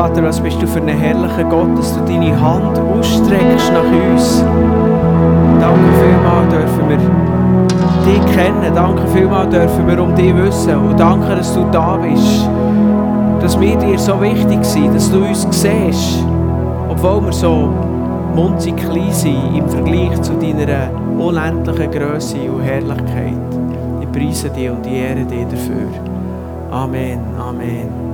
Vater, was bist du für einen herrlichen Gott, dass du deine Hand ausstreckst nach uns. Danke vielmals dürfen wir dich kennen. Danke vielmals dürfen wir um dich wissen. Und danke, dass du da bist. Dass wir dir so wichtig sind, dass du uns siehst. Obwohl wir so munzig klein sind im Vergleich zu deiner unendlichen Größe und Herrlichkeit. Ich preise dich und ich ehre dich dafür. Amen. Amen.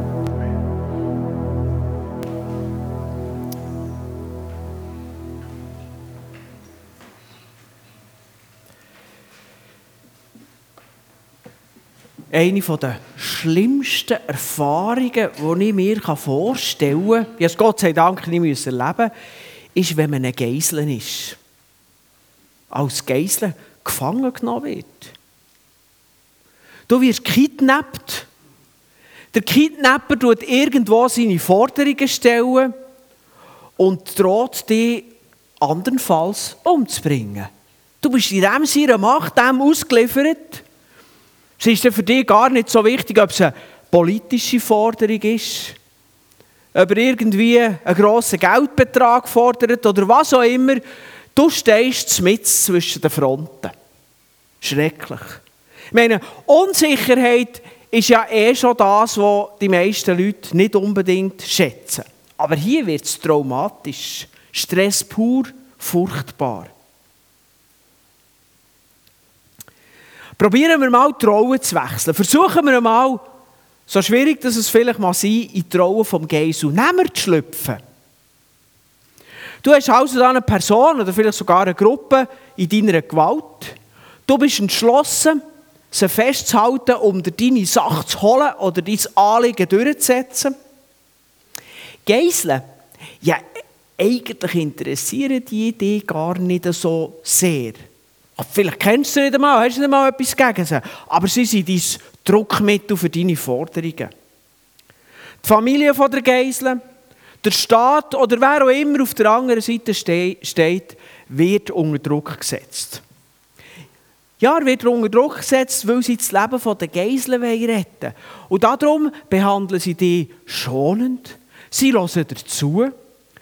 Eine der schlimmsten Erfahrungen, die ich mir vorstellen kann, ich es Gott sei Dank nicht erleben ist, wenn man ein Geisel ist. Als Geisel gefangen genommen wird. Du wirst kidnappt. Der Kidnapper tut irgendwo seine Forderungen stellen und droht dich andernfalls umzubringen. Du bist in dem seiner Macht dem ausgeliefert. Es ist für dich gar nicht so wichtig, ob es eine politische Forderung ist, ob er irgendwie einen grossen Geldbetrag fordert oder was auch immer. Du stehst mit zwischen den Fronten. Schrecklich. Ich meine, Unsicherheit ist ja eh schon das, was die meisten Leute nicht unbedingt schätzen. Aber hier wird es traumatisch. Stress pur, furchtbar. Probieren wir mal die Rollen zu wechseln. Versuchen wir mal, so schwierig dass es vielleicht mal sein, in die Rolle vom Geisel Nehmer zu schlüpfen. Du hast also eine Person oder vielleicht sogar eine Gruppe in deiner Gewalt. Du bist entschlossen, sie festzuhalten, um dir deine Sache zu holen oder dein Anliegen durchzusetzen. Geiseln, ja, eigentlich interessieren die Idee gar nicht so sehr. Vielleicht kennst du sie nicht einmal, hast du nicht einmal etwas gegen sie. Aber sie sind dein Druckmittel für deine Forderungen. Die Familie von der Geisel, der Staat oder wer auch immer auf der anderen Seite steht, wird unter Druck gesetzt. Ja, er wird unter Druck gesetzt, weil sie das Leben der Geiseln retten. Und darum behandeln sie die schonend. Sie hören dazu.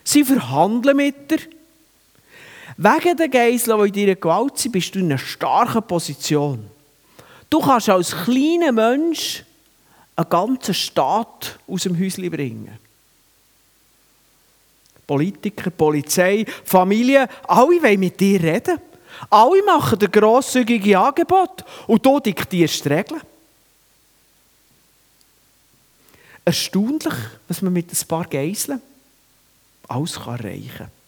Sie verhandeln mit dir. Wegen der Geiseln, die in deiner Gewalt sind, bist du in einer starken Position. Du kannst als kleiner Mensch einen ganzen Staat aus dem Häuschen bringen. Politiker, Polizei, Familie, alle wollen mit dir reden. Alle machen dir grosszügige Angebot und du diktierst Regeln. Erstaunlich, was man mit ein paar Geiseln alles erreichen kann.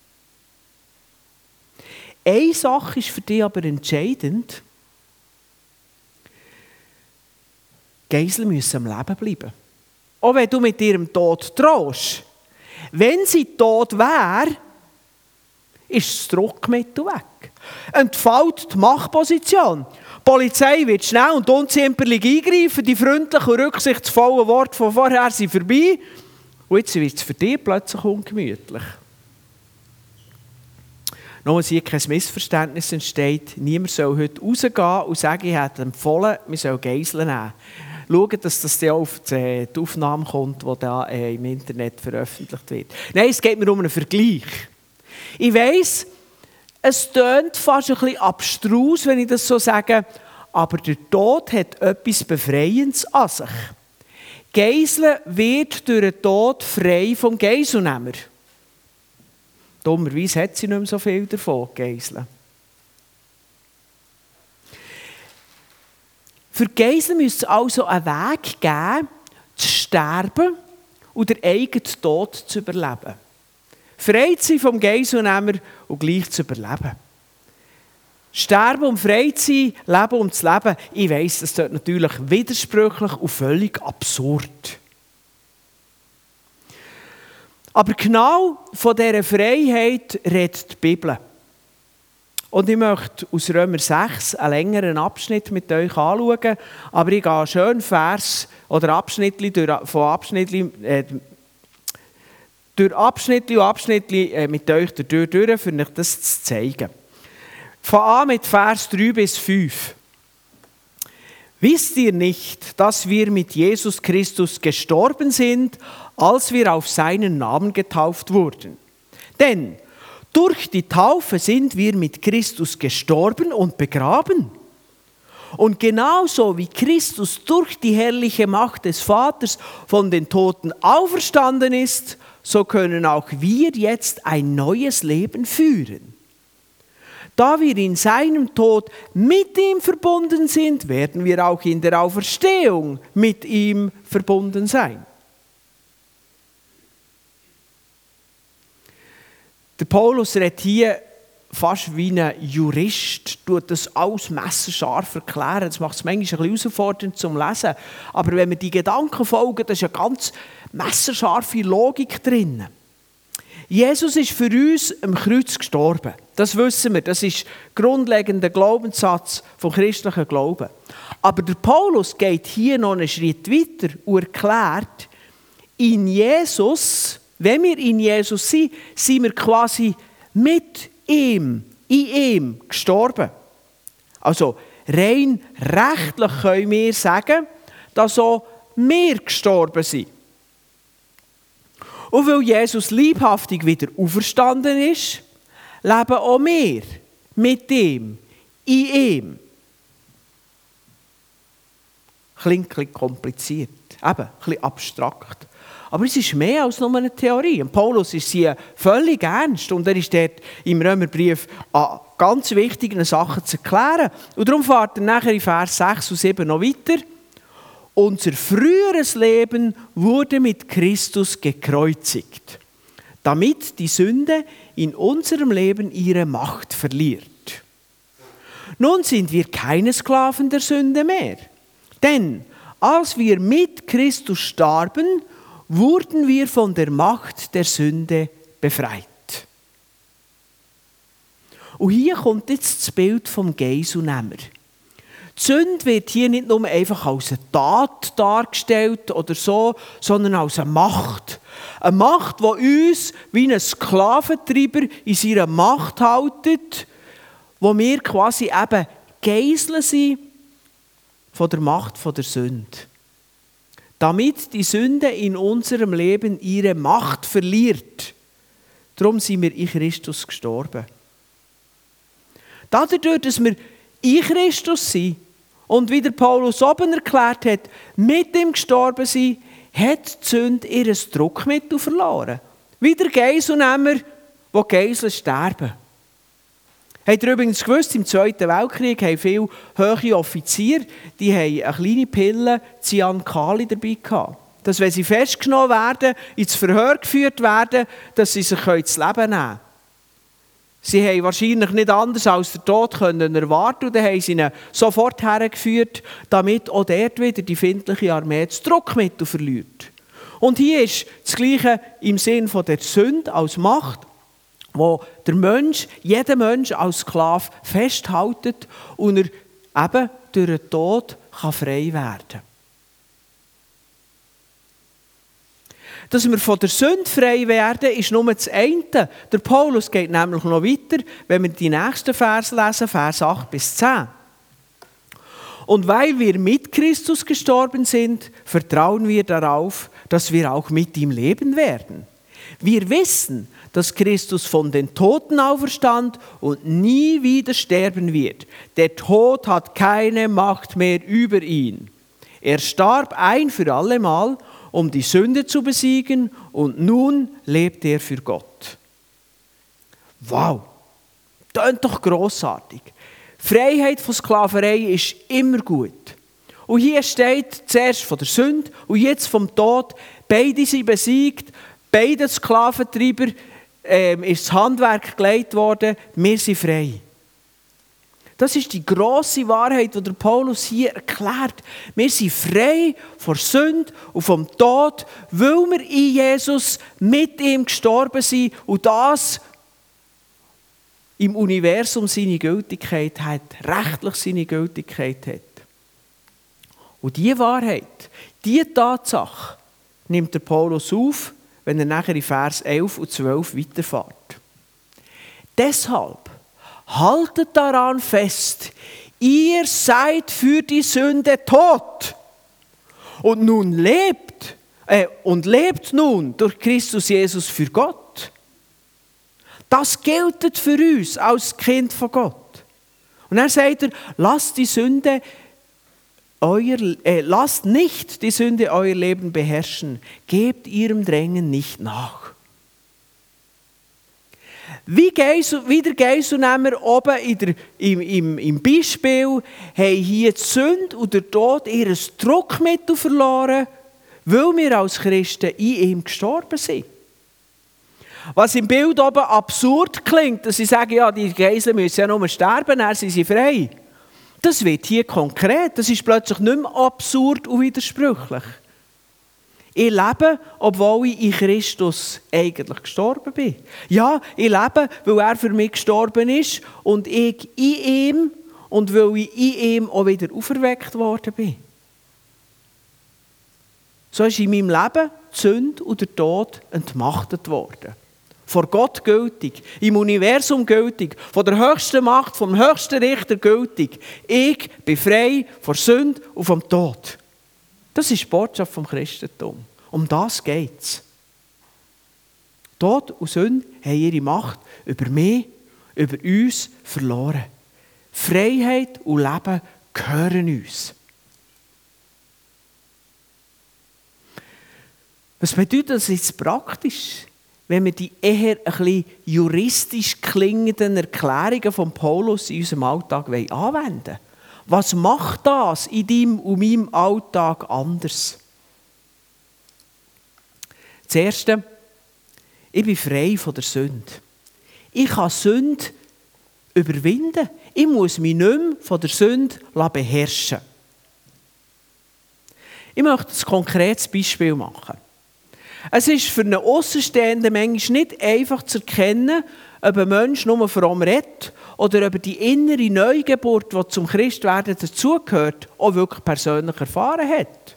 Eine Sache ist für dich aber entscheidend. Geisel müssen am Leben bleiben. Auch wenn du mit ihrem Tod drohst. Wenn sie tot wäre, ist das Druckmittel weg. Entfällt die Machtposition. Die Polizei wird schnell und unzimperlich eingreifen, die freundlichen und rücksichtsvollen Worte von vorher sind vorbei. Und jetzt wird es für dich plötzlich ungemütlich. Dass hier kein Missverständnis entsteht, niemand soll heute rausgehen und sagen, ich hätte empfohlen, wir sollen Geiseln nehmen. Schauen, dass das auf die Aufnahme kommt, die da äh, im Internet veröffentlicht wird. Nein, es geht mir um einen Vergleich. Ich weiss, es tönt fast ein bisschen abstrus, wenn ich das so sage, aber der Tod hat etwas Befreiendes an sich. Geiseln wird durch den Tod frei vom Geiselnehmer. Dummerweise hat sie nicht mehr so viel davon, Geiseln. Für Geiseln müsste es also einen Weg geben, zu sterben und den eigenen Tod zu überleben. Frei zu sein vom Geiselnehmer und gleich zu überleben. Sterben um frei zu sein, leben um zu leben, ich weiss, das ist natürlich widersprüchlich und völlig absurd. Aber genau von dieser Freiheit redet die Bibel. Und ich möchte aus Römer 6 einen längeren Abschnitt mit euch anschauen, aber ich gehe schön Vers oder Abschnitte durch, von Abschnitte, äh, durch Abschnitte und Abschnitte äh, mit euch durch, durch, für euch das zu zeigen. Von an mit Vers 3 bis 5. Wisst ihr nicht, dass wir mit Jesus Christus gestorben sind, als wir auf seinen Namen getauft wurden? Denn durch die Taufe sind wir mit Christus gestorben und begraben. Und genauso wie Christus durch die herrliche Macht des Vaters von den Toten auferstanden ist, so können auch wir jetzt ein neues Leben führen. Da wir in seinem Tod mit ihm verbunden sind, werden wir auch in der Auferstehung mit ihm verbunden sein. Der Paulus redet hier fast wie ein Jurist, tut das alles messerscharf erklären. Das macht es manchmal ein bisschen herausfordernd zum Lesen. Aber wenn wir die Gedanken folgen, da ist eine ganz messerscharfe Logik drin. Jesus ist für uns am Kreuz gestorben. Das wissen wir. Das ist grundlegender Glaubenssatz vom christlichen Glauben. Aber der Paulus geht hier noch einen Schritt weiter und erklärt, in Jesus wenn wir in Jesus sind, sind wir quasi mit ihm, in ihm gestorben. Also rein rechtlich können wir sagen, dass auch wir gestorben sind. Und weil Jesus liebhaftig wieder auferstanden ist, leben auch wir mit ihm, in ihm. Klingt ein kompliziert, eben ein bisschen abstrakt. Aber es ist mehr als nur eine Theorie. Und Paulus ist sie völlig ernst und er ist dort im Römerbrief an ganz wichtigen Sachen zu erklären. Und darum fährt er nachher in Vers 6 und 7 noch weiter. Unser früheres Leben wurde mit Christus gekreuzigt, damit die Sünde in unserem Leben ihre Macht verliert. Nun sind wir keine Sklaven der Sünde mehr. Denn als wir mit Christus starben, wurden wir von der Macht der Sünde befreit. Und hier kommt jetzt das Bild vom Geiselnehmer. Die Sünde wird hier nicht nur einfach als eine Tat dargestellt oder so, sondern als eine Macht. Eine Macht, die uns wie ein Sklaventreiber in seiner Macht haltet, wo wir quasi eben Geiseln sind von der Macht der Sünde damit die Sünde in unserem Leben ihre Macht verliert. Darum sind wir in Christus gestorben. Dadurch, dass wir in Christus sind und wie der Paulus oben erklärt hat, mit ihm gestorben sind, hat die Sünde ihr Druckmittel verloren. Wie der Geiselnehmer, wo Geisel sterben. Habt ihr übrigens gewusst, im Zweiten Weltkrieg haben viele hohe Offiziere, die haben eine kleine Pille Cyankali dabei gehabt. Dass wenn sie festgenommen werden, ins Verhör geführt werden, dass sie sich das Leben nehmen können. Sie haben wahrscheinlich nicht anders als den Tod können erwarten und dann haben sie ihn sofort hergeführt, damit auch dort wieder die findliche Armee das Druckmittel verliert. Und hier ist das Gleiche im Sinn von der Sünde als Macht wo der Mensch, jeder Mensch als Sklave festhält und er eben durch den Tod kann frei werden kann. Dass wir von der Sünde frei werden, ist nur das eine. Der Paulus geht nämlich noch weiter, wenn wir die nächsten Vers lesen, Vers 8 bis 10. Und weil wir mit Christus gestorben sind, vertrauen wir darauf, dass wir auch mit ihm leben werden. Wir wissen, dass Christus von den Toten auferstand und nie wieder sterben wird. Der Tod hat keine Macht mehr über ihn. Er starb ein für allemal, um die Sünde zu besiegen und nun lebt er für Gott. Wow, das doch großartig. Freiheit von Sklaverei ist immer gut. Und hier steht zuerst von der Sünde und jetzt vom Tod. Beide sind besiegt, beide Sklaventreiber ähm, ist das Handwerk gelegt worden, wir sind frei. Das ist die große Wahrheit, die der Paulus hier erklärt. Wir sind frei vor Sünde und vom Tod, weil wir in Jesus mit ihm gestorben sind und das im Universum seine Gültigkeit hat, rechtlich seine Gültigkeit hat. Und diese Wahrheit, diese Tatsache nimmt der Paulus auf wenn er nachher in Vers 11 und 12 weiterfährt. Deshalb haltet daran fest, ihr seid für die Sünde tot und nun lebt äh, und lebt nun durch Christus Jesus für Gott. Das gilt für uns als Kind von Gott. Und dann sagt er, lasst die Sünde euer, äh, lasst nicht die Sünde euer Leben beherrschen, gebt ihrem Drängen nicht nach. Wie, Geisel, wie der Geiselnehmer oben in der, im, im, im Beispiel haben hier die Sünde und der Tod ihr Druckmittel verloren, weil wir als Christen in ihm gestorben sind. Was im Bild oben absurd klingt, dass sie sagen, ja, die Geiseln müssen ja nur sterben, dann sind sie frei. Das wird hier konkret. Das ist plötzlich nicht mehr absurd und widersprüchlich. Ich lebe, obwohl ich in Christus eigentlich gestorben bin. Ja, ich lebe, weil er für mich gestorben ist und ich in ihm und weil ich in ihm auch wieder auferweckt worden bin. So ist in meinem Leben die Sünde und der Tod entmachtet worden vor Gott gültig, im Universum gültig, von der höchsten Macht, vom höchsten Richter gültig. Ich bin frei vor Sünde und vom Tod. Das ist die Botschaft vom Christentum. Um das geht es. Tod und Sünde haben ihre Macht über mich, über uns verloren. Freiheit und Leben gehören uns. Was bedeutet das jetzt praktisch? wenn wir die eher ein bisschen juristisch klingenden Erklärungen von Paulus in unserem Alltag anwenden wollen. Was macht das in deinem und meinem Alltag anders? Das Erste, ich bin frei von der Sünde. Ich kann Sünde überwinden. Ich muss mich nicht mehr von der Sünde beherrschen. Ich möchte ein konkretes Beispiel machen. Es ist für einen Außenstehenden manchmal nicht einfach zu erkennen, ob ein Mensch nur fromm redet oder ob die innere Neugeburt, die zum Christwerden dazugehört, auch wirklich persönlich erfahren hat.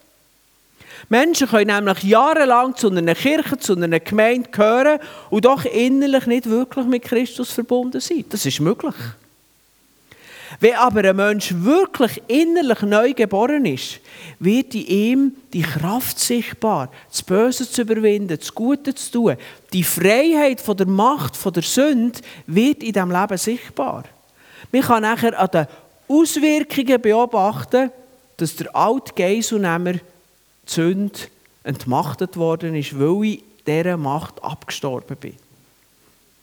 Menschen können nämlich jahrelang zu einer Kirche, zu einer Gemeinde gehören und doch innerlich nicht wirklich mit Christus verbunden sein. Das ist möglich. Wenn aber ein Mensch wirklich innerlich neu geboren ist, wird in ihm die Kraft sichtbar, das Böse zu überwinden, das Gute zu tun. Die Freiheit von der Macht, von der Sünde wird in diesem Leben sichtbar. Man kann nachher an den Auswirkungen beobachten, dass der alte Geiselnehmer die Sünde entmachtet worden ist, weil ich dieser Macht abgestorben bin.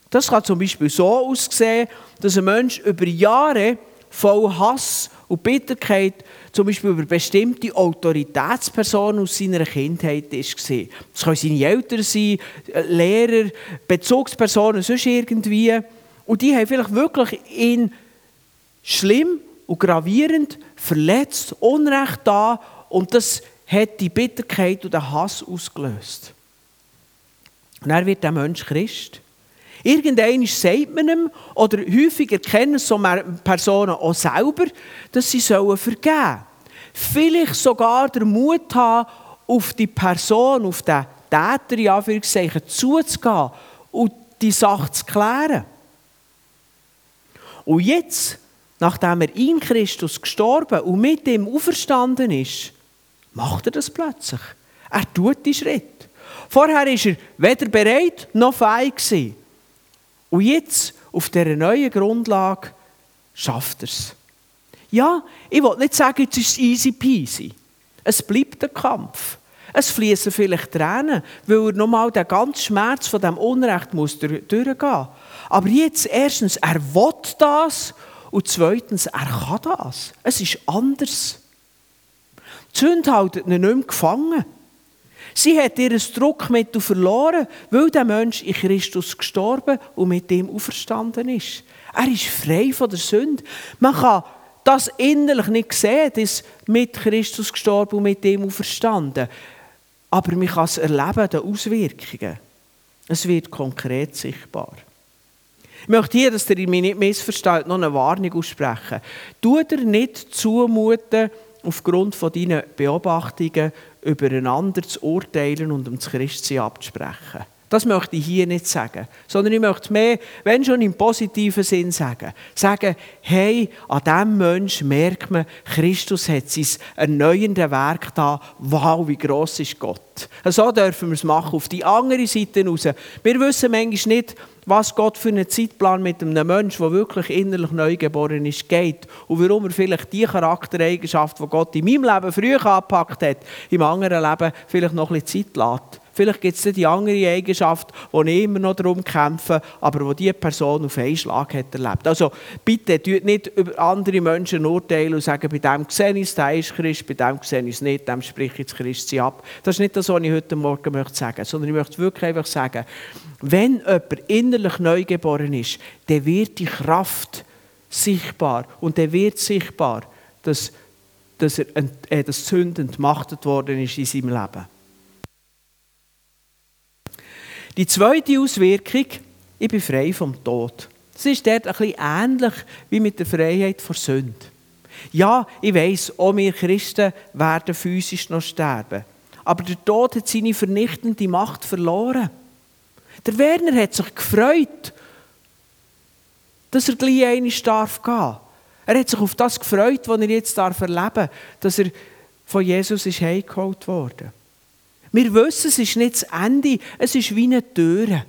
Das kann zum Beispiel so aussehen, dass ein Mensch über Jahre voll Hass und Bitterkeit zum Beispiel über bestimmte Autoritätspersonen aus seiner Kindheit war. Das können seine Eltern sein, äh, Lehrer, Bezugspersonen, sonst irgendwie. Und die haben vielleicht wirklich ihn schlimm und gravierend verletzt, Unrecht da und das hat die Bitterkeit und den Hass ausgelöst. Und er wird der Mensch Christ. Irgendwann sagt man ihm, oder häufig erkennen so Personen auch selber, dass sie vergeben sollen. Vielleicht sogar den Mut haben, auf die Person, auf den Täter, in Anführungszeichen, zuzugehen und die Sache zu klären. Und jetzt, nachdem er in Christus gestorben und mit ihm auferstanden ist, macht er das plötzlich. Er tut die Schritt. Vorher war er weder bereit noch fähig. Und jetzt, auf dieser neuen Grundlage, schafft er es. Ja, ich will nicht sagen, jetzt ist es easy peasy. Es bleibt ein Kampf. Es fließen vielleicht Tränen, weil er nochmal den ganzen Schmerz von dem Unrecht muss durchgehen. Aber jetzt erstens, er will das und zweitens, er kann das. Es ist anders. Die Sünde hält ihn nicht mehr gefangen. Sie hat ihr Druckmittel verloren, weil der Mensch in Christus gestorben und mit dem auferstanden ist. Er ist frei von der Sünde. Man kann das innerlich nicht sehen, das mit Christus gestorben und mit dem auferstanden. Aber man kann es erleben, die Auswirkungen. Es wird konkret sichtbar. Ich möchte hier, dass ihr mich nicht missversteht, noch eine Warnung aussprechen. Tu dir nicht zumuten, aufgrund von deinen Beobachtungen übereinander zu urteilen und um das Christsein abzusprechen. Das möchte ich hier nicht sagen. Sondern ich möchte mehr, wenn schon im positiven Sinn sagen, sagen, hey, an diesem Menschen merkt man, Christus hat sein erneuerndes Werk da. Wow, wie gross ist Gott. So dürfen wir es machen, auf die andere Seite raus. Wir wissen manchmal nicht, was Gott für einen Zeitplan mit einem Menschen, der wirklich innerlich neugeboren ist, geht. Und warum er vielleicht die Charaktereigenschaft, die Gott in meinem Leben früher angepackt hat, im anderen Leben vielleicht noch ein bisschen Zeit lässt. Vielleicht gibt es die andere Eigenschaft, wo ich immer noch darum kämpfe, aber wo diese Person auf einen Schlag hat erlebt. Also bitte, tut nicht über andere Menschen urteilen und sagen, bei dem sehe ich es, der ist Christ, bei dem sehe ich es nicht, dem spreche ich das Christsein ab. Das ist nicht das, was ich heute Morgen möchte sagen sondern ich möchte wirklich einfach sagen, wenn jemand innerlich neugeboren ist, dann wird die Kraft sichtbar. Und dann wird sichtbar, dass, dass, er, äh, das Sünd entmachtet worden ist in seinem Leben. Die zweite Auswirkung, ich bin frei vom Tod. Das ist dort ein bisschen ähnlich wie mit der Freiheit vor Sünde. Ja, ich weiß, auch wir Christen werden physisch noch sterben. Aber der Tod hat seine vernichtende Macht verloren. Der Werner hat sich gefreut, dass er gleich einmal darf gehen. Er hat sich auf das gefreut, was er jetzt erleben darf, dass er von Jesus heimgeholt wurde. Wir wissen, es ist nicht das Ende, es ist wie eine Tür.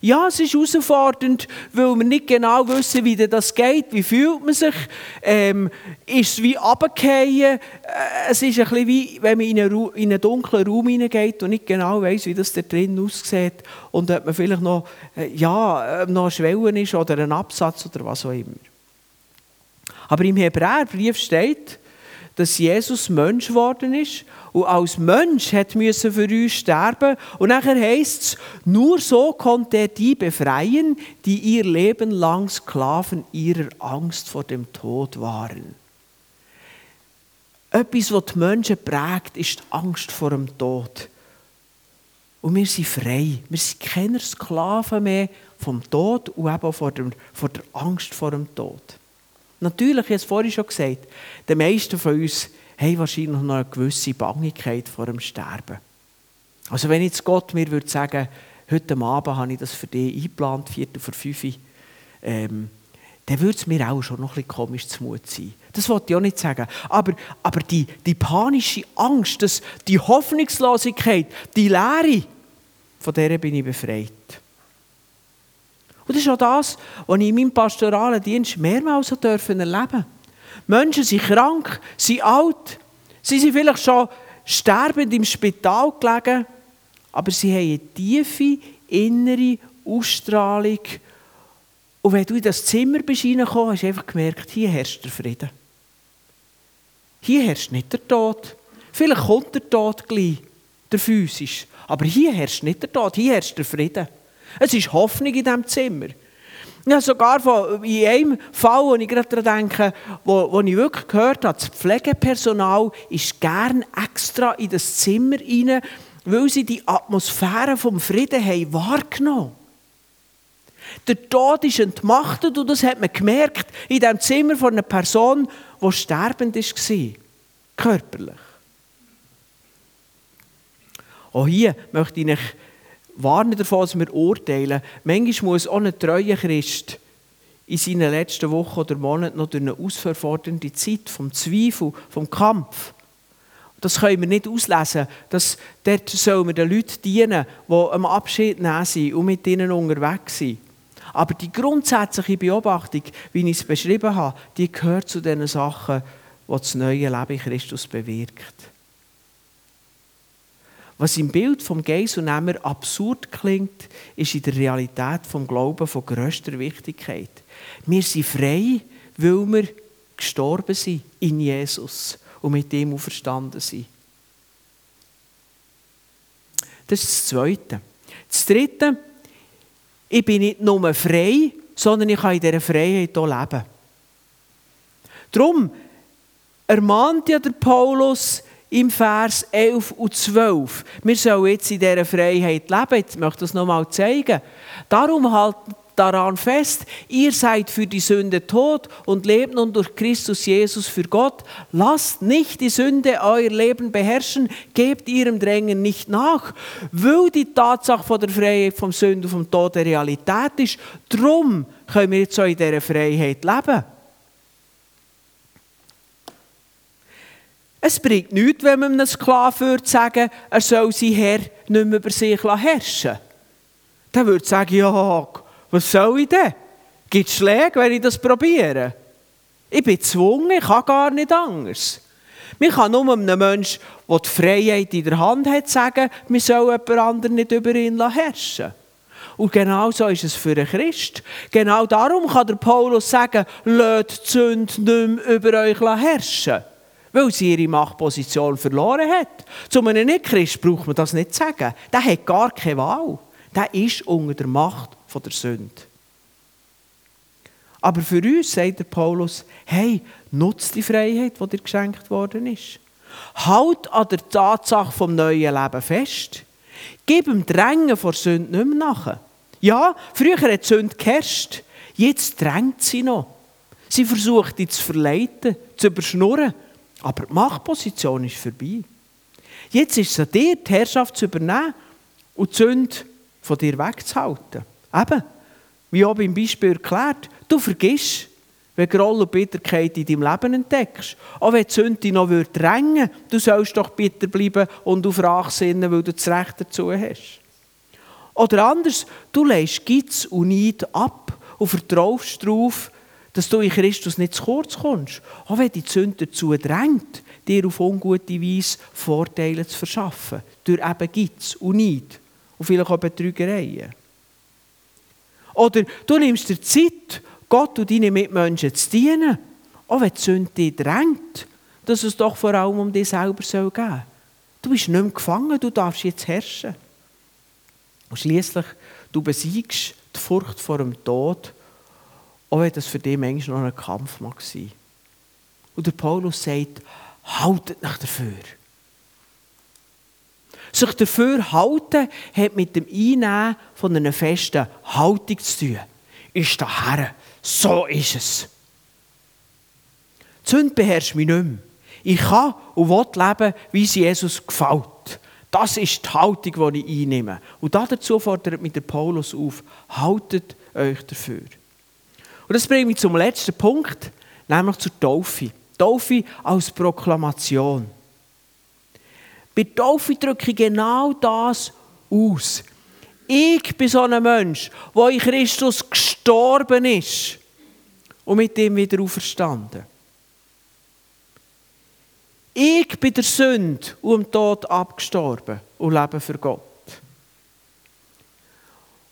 Ja, es ist herausfordernd, weil wir nicht genau wissen, wie das geht. Wie fühlt man sich? Ähm, ist es wie runterfallen? Äh, es ist ein bisschen wie, wenn man in einen, in einen dunklen Raum hineingeht und nicht genau weiß, wie das da drin aussieht und ob man vielleicht noch, äh, ja, noch eine Schwelle ist oder ein Absatz oder was auch immer. Aber im Hebräerbrief steht, dass Jesus Mensch geworden ist und als Mensch hat müssen für uns sterben. Und nachher heißt es, nur so konnte er die befreien, die ihr Leben lang Sklaven ihrer Angst vor dem Tod waren. Etwas, was die Menschen prägt, ist die Angst vor dem Tod. Und wir sind frei. Wir sind keine Sklaven mehr vom Tod und eben vor, vor der Angst vor dem Tod. Natürlich, ich habe es vorhin schon gesagt, die meisten von uns haben wahrscheinlich noch eine gewisse Bangigkeit vor dem Sterben. Also wenn jetzt Gott mir würde sagen, heute Abend habe ich das für dich eingeplant, viertel vor fünf, ähm, dann würde es mir auch schon noch ein bisschen komisch zumut sein. Das wollte ich auch nicht sagen. Aber, aber die, die panische Angst, das, die Hoffnungslosigkeit, die Leere, von der bin ich befreit. Und das ist auch das, was ich in meinem pastoralen Dienst mehrmals erleben durfte. Menschen sind krank, sind alt, sie sind vielleicht schon sterbend im Spital gelegen, aber sie haben eine tiefe innere Ausstrahlung. Und wenn du in das Zimmer bist reingekommen, hast du einfach gemerkt, hier herrscht der Frieden. Hier herrscht nicht der Tod. Vielleicht kommt der Tod gleich, der physisch. Aber hier herrscht nicht der Tod, hier herrscht der Frieden. Es ist Hoffnung in diesem Zimmer. Ja, sogar von, in einem Fall, wo ich gerade daran denke, wo, wo ich wirklich gehört habe, das Pflegepersonal ist gern extra in das Zimmer rein, weil sie die Atmosphäre vom Frieden haben wahrgenommen Der Tod ist entmachtet und das hat man gemerkt in dem Zimmer von einer Person, die sterbend war, körperlich. Auch hier möchte ich euch warnen davon, dass wir urteilen. Manchmal muss auch ein treuer Christ in seinen letzten Wochen oder Monaten noch durch eine ausverfordernde Zeit vom Zweifel, vom Kampf. Das können wir nicht auslesen. Das, dort sollen wir den Leuten dienen, die am Abschied nehmen sind und mit ihnen unterwegs sind. Aber die grundsätzliche Beobachtung, wie ich es beschrieben habe, die gehört zu den Sachen, die das neue Leben in Christus bewirkt. Was im Bild vom Geiselnehmer absurd klingt, ist in der Realität vom Glauben von grösster Wichtigkeit. Wir sind frei, weil wir gestorben sind in Jesus und mit ihm auferstanden sind. Das ist das Zweite. Das Dritte, ich bin nicht nur frei, sondern ich kann in dieser Freiheit auch leben. Darum ermahnt ja der Paulus, im Vers 11 und 12. Wir sollen jetzt in dieser Freiheit leben. Jetzt möchte ich das nochmal zeigen. Darum haltet daran fest, ihr seid für die Sünde tot und lebt nun durch Christus Jesus für Gott. Lasst nicht die Sünde euer Leben beherrschen, gebt ihrem Drängen nicht nach, weil die Tatsache von der Freiheit vom Sünde und vom Tod eine Realität ist. Drum können wir jetzt so in dieser Freiheit leben. Es bringt nichts, wenn man einem Sklaven würde sagen, er soll sein Herr nicht mehr über sich herrschen Dann würde er sagen, ja, was soll ich denn? Gibt es Schläge, wenn ich das probiere? Ich bin gezwungen, ich kann gar nicht anders. Man kann nur einem Menschen, der die Freiheit in der Hand hat, sagen, wir sollen jemand anderen nicht über ihn herrschen Und genau so ist es für einen Christ. Genau darum kann der Paulus sagen, lasst die Sünde nicht mehr über euch herrschen weil sie ihre Machtposition verloren hat. Zu einem Nicht-Christ braucht man das nicht zu sagen. Der hat gar keine Wahl. Der ist unter der Macht der Sünde. Aber für uns sagt der Paulus, hey, nutzt die Freiheit, die dir geschenkt worden ist. Halt an der Tatsache vom neuen Leben fest. Gib dem Drängen vor Sünde nicht mehr nach. Ja, früher hat die Sünde geherrscht. Jetzt drängt sie noch. Sie versucht, dich zu verleiten, zu überschnurren. Aber die Machtposition ist vorbei. Jetzt ist es an dir, die Herrschaft zu übernehmen und die Sünde von dir wegzuhalten. Eben, wie auch beim Beispiel erklärt, du vergisst, wenn Groll und Bitterkeit in deinem Leben entdeckst. Auch wenn die Sünde dich noch drängen du sollst doch bitter bleiben und auf Rache sinnen, weil du das Recht dazu hast. Oder anders, du legst Gitz und Neid ab und vertraust darauf, dass du in Christus nicht zu kurz kommst. Auch wenn die Sünde dazu drängt, dir auf ungute Weise Vorteile zu verschaffen. Durch eben Gitz und Neid. Und vielleicht auch Betrügereien. Oder du nimmst dir Zeit, Gott und deine Mitmenschen zu dienen. Auch wenn die Sünde dich drängt, dass es doch vor allem um dich selber gehen soll. Du bist nicht mehr gefangen, du darfst jetzt herrschen. Und schließlich, du besiegst die Furcht vor dem Tod auch wenn das für dich manchmal noch ein Kampf mag sein. Und der Paulus sagt, haltet nach dafür. Sich dafür halten hat mit dem Einnehmen von einer festen Haltung zu tun. Ist daher, so ist es. Die Sünde beherrscht mich nicht mehr. Ich kann und will leben, wie es Jesus gefällt. Das ist die Haltung, die ich einnehme. Und dazu fordert mich der Paulus auf, haltet euch dafür. Und das bringt mich zum letzten Punkt, nämlich zur Taufe. Taufe als Proklamation. Bei Taufe drücke ich genau das aus. Ich bin so ein Mensch, der in Christus gestorben ist und mit ihm wieder auferstanden. Ich bin der Sünde und dem Tod abgestorben und lebe für Gott.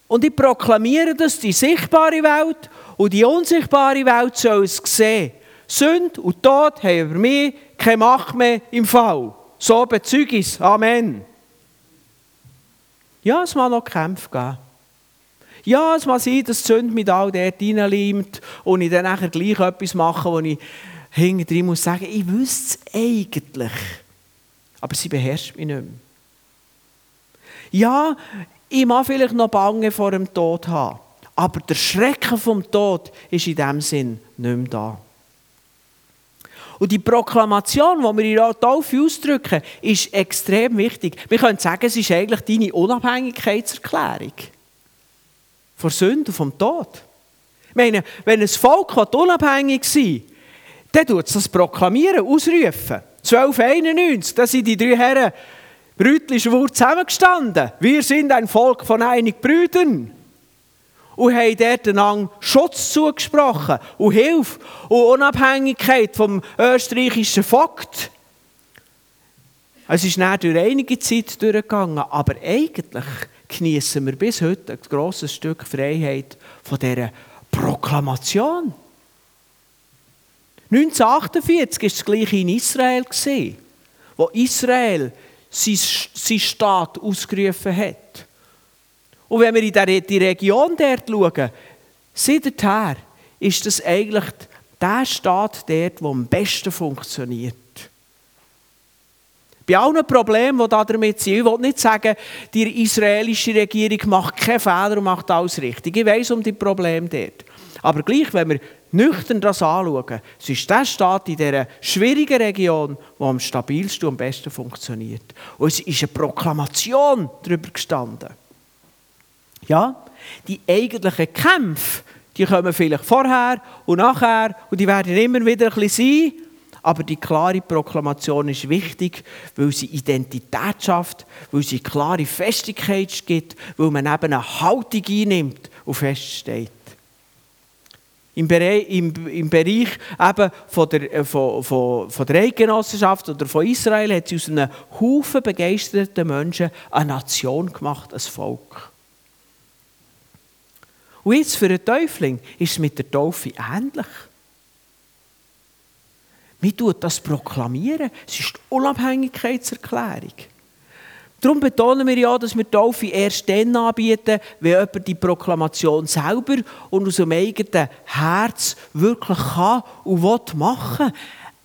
Und ich proklamiere das, die sichtbare Welt und die unsichtbare Welt soll es sehen. Sünde und Tod haben über mich keine Macht mehr im Fall. So bezeuge ich es. Amen. Ja, es mag noch Kämpfe geben. Ja, es mag sein, dass die Sünde mit all dort reinleimt und ich dann nachher gleich etwas mache, wo ich hinterher muss sagen, ich wüsste es eigentlich. Aber sie beherrscht mich nicht mehr. Ja, ich mag vielleicht noch Bange vor dem Tod haben. Aber der Schrecken vom Tod ist in dem Sinn nicht mehr da. Und die Proklamation, die wir in der Taufe ausdrücken, ist extrem wichtig. Wir können sagen, es ist eigentlich deine Unabhängigkeitserklärung. Vor Sünde und vom Tod. Ich meine, wenn ein Volk unabhängig sein dann tut es das proklamieren, ausrufen. 1291, da sind die drei Herren Brütli schwur zusammengestanden. Wir sind ein Volk von einigen Brüdern. Und haben dort einander Schutz zugesprochen und Hilfe und Unabhängigkeit vom österreichischen Vogt. Es ist dann durch einige Zeit durchgegangen, aber eigentlich genießen wir bis heute ein grosses Stück Freiheit von dieser Proklamation. 1948 war es gleich in Israel, wo Israel sein Staat ausgerufen hat. Und wenn wir in die Region dort schauen, seither ist das eigentlich der Staat dort, der am besten funktioniert. Bei allen Problemen, die da damit sind, ich will nicht sagen, die israelische Regierung macht keine Fehler und macht alles richtig. Ich weiß um die Probleme dort. Aber gleich, wenn wir nüchtern das anschauen, es ist der Staat in dieser schwierigen Region, der am stabilsten und am besten funktioniert. Und es ist eine Proklamation darüber gestanden. Ja, die eigentlichen Kämpfe, die kommen vielleicht vorher und nachher und die werden immer wieder ein bisschen sein. Aber die klare Proklamation ist wichtig, weil sie Identität schafft, weil sie klare Festigkeit gibt, weil man eben eine Haltung einnimmt und feststeht. Im Bereich, im, im Bereich eben von, der, äh, von, von, von der Eidgenossenschaft oder von Israel hat sie aus einem Haufen begeisterten Menschen eine Nation gemacht, ein Volk. Und jetzt für einen Täufling ist es mit der Taufe ähnlich. Man tut das proklamieren. Es ist die Unabhängigkeitserklärung. Darum betonen wir ja, dass wir Taufe erst dann anbieten, wenn jemand die Proklamation selber und aus dem eigenen Herz wirklich kann und will machen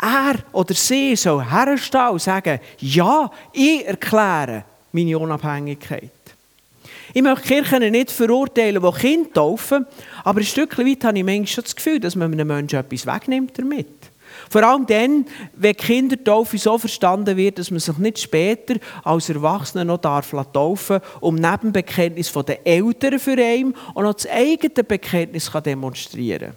Er oder sie soll herstehen und sagen, ja, ich erkläre meine Unabhängigkeit. Ich möchte Kirchen nicht verurteilen, die Kinder taufen, aber ein Stück weit habe ich manchmal schon das Gefühl, dass man einem Menschen etwas wegnimmt damit. Vor allem dann, wenn Kindertaufe so verstanden wird, dass man sich nicht später als Erwachsener noch darf taufen um neben Bekenntnis der Eltern für einen und noch das eigene Bekenntnis demonstrieren kann.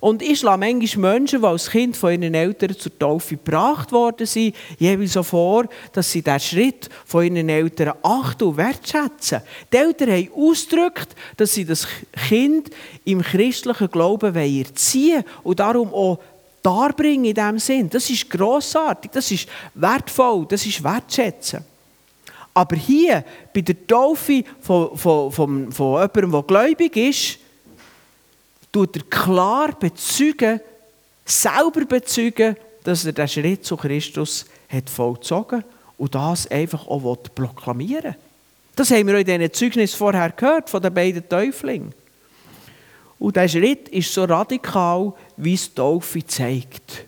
Und ich schlage manchmal Menschen, die als Kind von ihren Eltern zur Taufe gebracht worden sind, jeweils so vor, dass sie diesen Schritt von ihren Eltern achten und wertschätzen. Die Eltern haben ausgedrückt, dass sie das Kind im christlichen Glauben erziehen und darum auch darbringen in diesem Sinn. Das ist grossartig, das ist wertvoll, das ist wertschätzen. Aber hier, bei der Taufe von, von, von, von jemandem, der gläubig ist, tut er klar bezeugen, selber bezeugen, dass er den Schritt zu Christus hat vollzogen und das einfach auch proklamieren Das haben wir in diesen Zeugnissen vorher gehört, von den beiden Täuflingen. Und dieser Schritt ist so radikal, wie es die Taufe zeigt.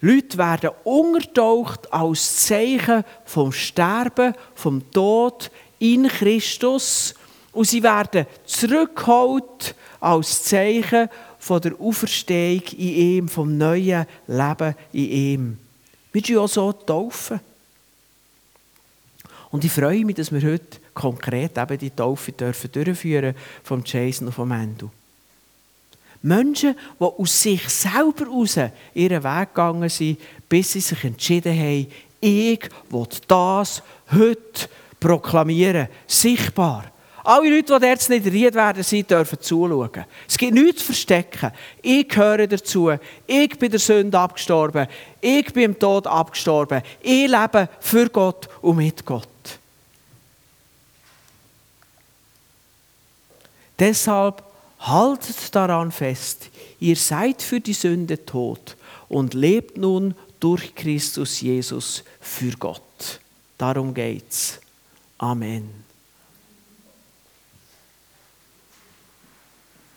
Leute werden untertaucht als Zeichen vom Sterben, vom Tod in Christus und sie werden zurückgeholt als Zeichen von der Auferstehung in ihm, vom neuen Leben in ihm. Wir dürfen auch so taufen. Und ich freue mich, dass wir heute konkret eben die Taufe dürfen durchführen vom Jason und vom Endo. Menschen, die aus sich selber heraus ihren Weg gegangen sind, bis sie sich entschieden haben, ich will das heute proklamieren, sichtbar. Alle Leute, die jetzt nicht ried werden, sie dürfen zuschauen. Es gibt nichts zu verstecken. Ich gehöre dazu. Ich bin der Sünde abgestorben. Ich bin im Tod abgestorben. Ich lebe für Gott und mit Gott. Deshalb haltet daran fest. Ihr seid für die Sünde tot und lebt nun durch Christus Jesus für Gott. Darum geht's. Amen.